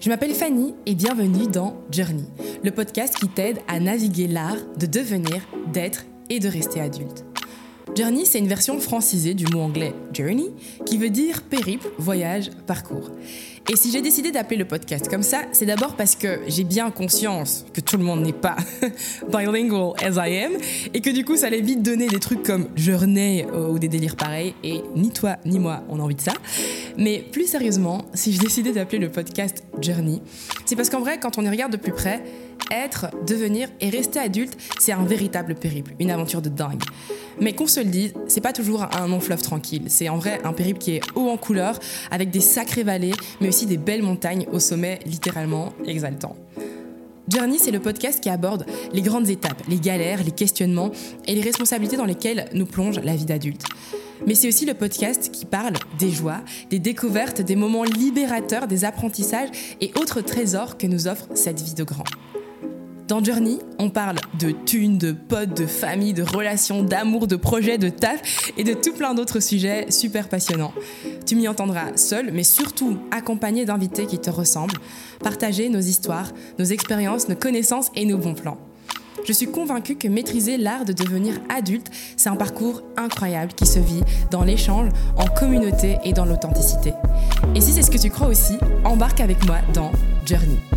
Je m'appelle Fanny et bienvenue dans Journey, le podcast qui t'aide à naviguer l'art de devenir, d'être et de rester adulte. Journey, c'est une version francisée du mot anglais journey, qui veut dire périple, voyage, parcours. Et si j'ai décidé d'appeler le podcast comme ça, c'est d'abord parce que j'ai bien conscience que tout le monde n'est pas bilingual as I am, et que du coup, ça allait vite donner des trucs comme journée ou des délires pareils, et ni toi ni moi on a envie de ça. Mais plus sérieusement, si j'ai décidé d'appeler le podcast Journey, c'est parce qu'en vrai, quand on y regarde de plus près, être, devenir et rester adulte, c'est un véritable périple, une aventure de dingue. Mais qu'on se le dise, c'est pas toujours un long fleuve tranquille. C'est en vrai un périple qui est haut en couleur, avec des sacrées vallées, mais aussi des belles montagnes au sommet littéralement exaltant. Journey, c'est le podcast qui aborde les grandes étapes, les galères, les questionnements et les responsabilités dans lesquelles nous plonge la vie d'adulte. Mais c'est aussi le podcast qui parle des joies, des découvertes, des moments libérateurs, des apprentissages et autres trésors que nous offre cette vie de grand. Dans Journey, on parle de thunes, de potes, de famille, de relations, d'amour, de projets, de taf et de tout plein d'autres sujets super passionnants. Tu m'y entendras seul, mais surtout accompagné d'invités qui te ressemblent, partager nos histoires, nos expériences, nos connaissances et nos bons plans. Je suis convaincue que maîtriser l'art de devenir adulte, c'est un parcours incroyable qui se vit dans l'échange, en communauté et dans l'authenticité. Et si c'est ce que tu crois aussi, embarque avec moi dans Journey.